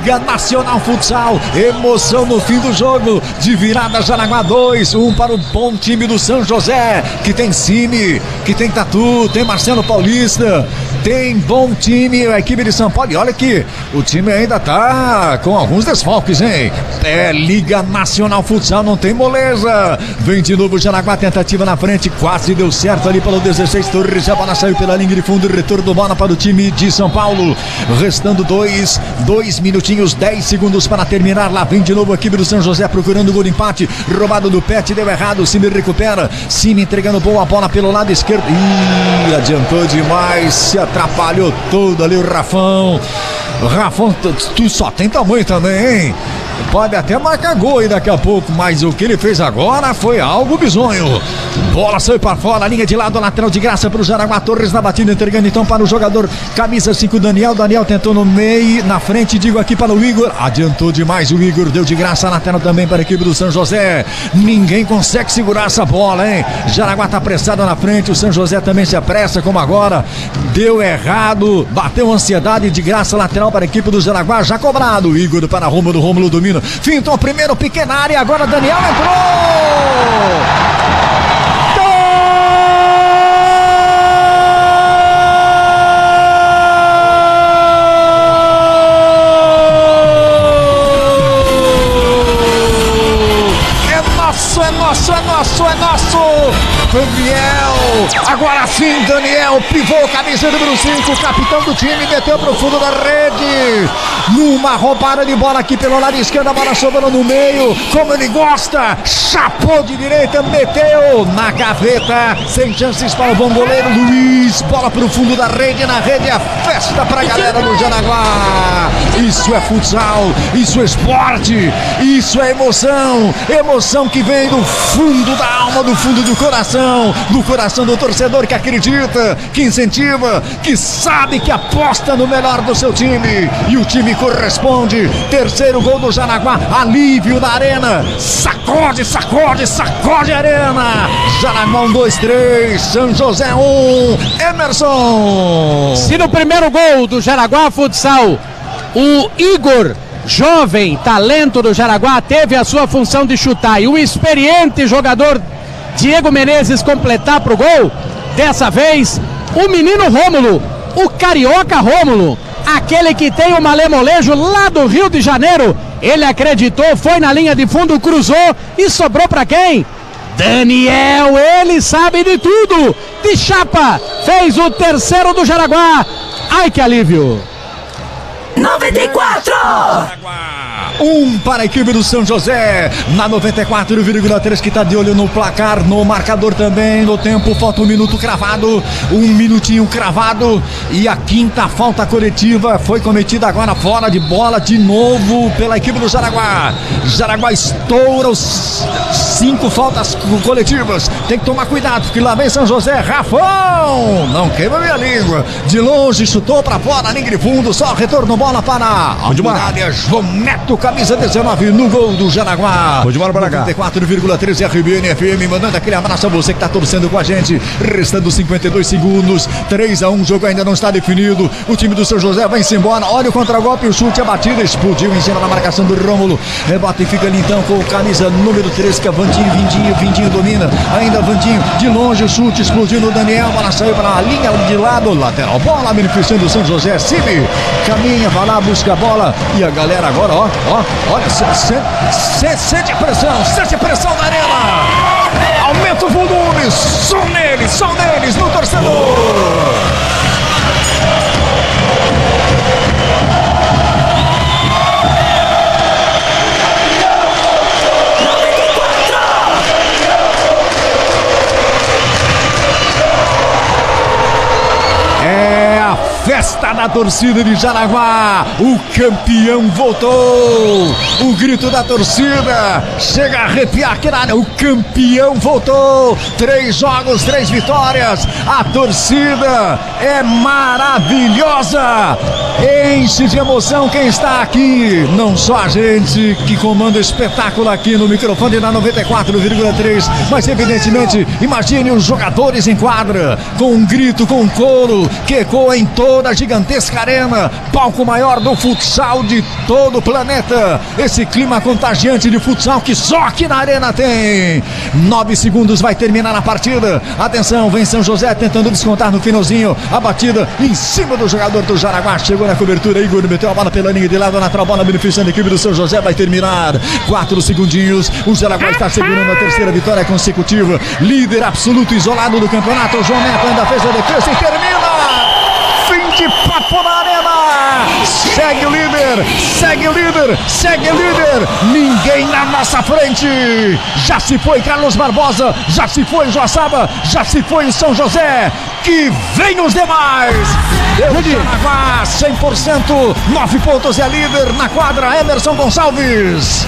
Liga Nacional Futsal. Emoção no fim do jogo. De virada Jaraguá 2, 1 um para o bom time do São José, que tem Cime, que tem Tatu, tem Marcelo Paulista, tem bom time a equipe de São Paulo. E olha que o time ainda tá com alguns desfalques, hein? É Liga Nacional Futsal, não tem moleza. Vem de novo Jaraguá, tentativa na frente, quase deu certo ali pelo 16 Torres. A bola saiu pela linha de fundo, retorno do bola para o time de São Paulo. Restando dois, dois minutinhos, dez segundos para terminar. Lá vem de novo a equipe do São José procurando o gol de empate. Roubado do Pet, deu errado. Cime recupera. Cime entregando boa bola pelo lado esquerdo. Ih, adiantou demais. Se atrapalhou todo ali o Rafão. Rafão, tu só tem tamanho também, hein? Pode até marcar gol aí daqui a pouco, mas o que ele fez agora foi algo bizonho. Bola saiu para fora, linha de lado, lateral de graça para o Jaraguá Torres na batida, entregando então para o jogador camisa 5 Daniel. Daniel tentou no meio, na frente, digo aqui para o Igor. Adiantou demais o Igor, deu de graça a lateral também para a equipe do São José. Ninguém consegue segurar essa bola, hein? Jaraguá tá apressado na frente, o São José também se apressa, como agora. Deu errado, bateu ansiedade de graça lateral para a equipe do Jaraguá, já cobrado. Igor para Rômulo, Rômulo domina. Fintou primeiro, pequena área. Agora Daniel entrou. nosso, é nosso, é nosso! Daniel! Agora sim, Daniel, pivô, camisa número 5, capitão do time, meteu pro fundo da rede. Numa roubada de bola aqui pelo lado esquerdo, a bola sobrando no meio, como ele gosta, chapou de direita, meteu na gaveta, sem chances para o bom goleiro Luiz. Bola pro fundo da rede, na rede, a festa pra galera do Janaguá. Isso é futsal, isso é esporte, isso é emoção, emoção que vem do fundo da alma, do fundo do coração, do coração do torcedor que acredita, que incentiva, que sabe que aposta no melhor do seu time. E o time corresponde. Terceiro gol do Janaguá, alívio na arena. Sacode, sacode, sacode a arena. Janaguá 1, 2, 3, São José 1, um. Emerson. Se no primeiro gol do Jaraguá Futsal, o Igor jovem talento do Jaraguá teve a sua função de chutar e o experiente jogador Diego Menezes completar para o gol. Dessa vez, o menino Rômulo, o carioca Rômulo, aquele que tem o malemolejo lá do Rio de Janeiro. Ele acreditou, foi na linha de fundo, cruzou e sobrou para quem? Daniel, ele sabe de tudo. De chapa, fez o terceiro do Jaraguá. Ai que alívio! 94! Um para a equipe do São José, na 94,3 que está de olho no placar, no marcador também, no tempo, falta um minuto cravado, um minutinho cravado e a quinta falta coletiva foi cometida agora fora de bola de novo pela equipe do Jaraguá. Jaraguá estoura os cinco faltas coletivas, tem que tomar cuidado, porque lá vem São José, Rafão, não queima minha língua, de longe chutou para fora, linha de fundo, só retorno bola para a área, João Neto, camisa 19 no gol do Jaraguá. Vou de bola para cá. 94,3 RBN FM, mandando aquele abraço a você que está torcendo com a gente. Restando 52 segundos, 3 a 1 o jogo ainda não está definido. O time do São José vai-se embora. Olha o contragolpe, o chute, a batida, explodiu em cima da marcação do Rômulo. Rebate e fica ali então com o camisa número 13, que é Vandinho, Vindinho, Vindinho domina. Ainda Vandinho, de longe o chute, explodiu no Daniel. Bola saiu para a linha de lado, lateral. Bola beneficiando o São José. Cime, caminha, vai lá, busca a bola. E a galera agora, ó, olha, sente a pressão, sente a pressão da arena. Aumenta o volume, som neles, som neles no torcedor. Festa da torcida de Jaraguá. O campeão voltou. O grito da torcida chega a arrepiar na área. O campeão voltou. Três jogos, três vitórias. A torcida é maravilhosa. Enche de emoção quem está aqui. Não só a gente que comanda o espetáculo aqui no microfone da 94,3, mas evidentemente, imagine os jogadores em quadra com um grito, com um coro que ecoa em toda a gigantesca Arena, palco maior do futsal de todo o planeta. Esse clima contagiante de futsal que só aqui na Arena tem. Nove segundos vai terminar a partida. Atenção, vem São José tentando descontar no finalzinho. A batida em cima do jogador do Jaraguá. Chegou na cobertura, Igor meteu a bola pela linha de lado, na bola beneficiando a equipe do São José. Vai terminar. Quatro segundinhos. O Jaraguá está segurando a terceira vitória consecutiva. Líder absoluto isolado do campeonato. O João Neto ainda fez a defesa e termina. De na arena. Segue o líder, segue o líder, segue o líder. Ninguém na nossa frente. Já se foi Carlos Barbosa, já se foi Joaçaba, já se foi São José. Que vem os demais. Deu Jaraguá 100%, 9 pontos é líder na quadra Emerson Gonçalves.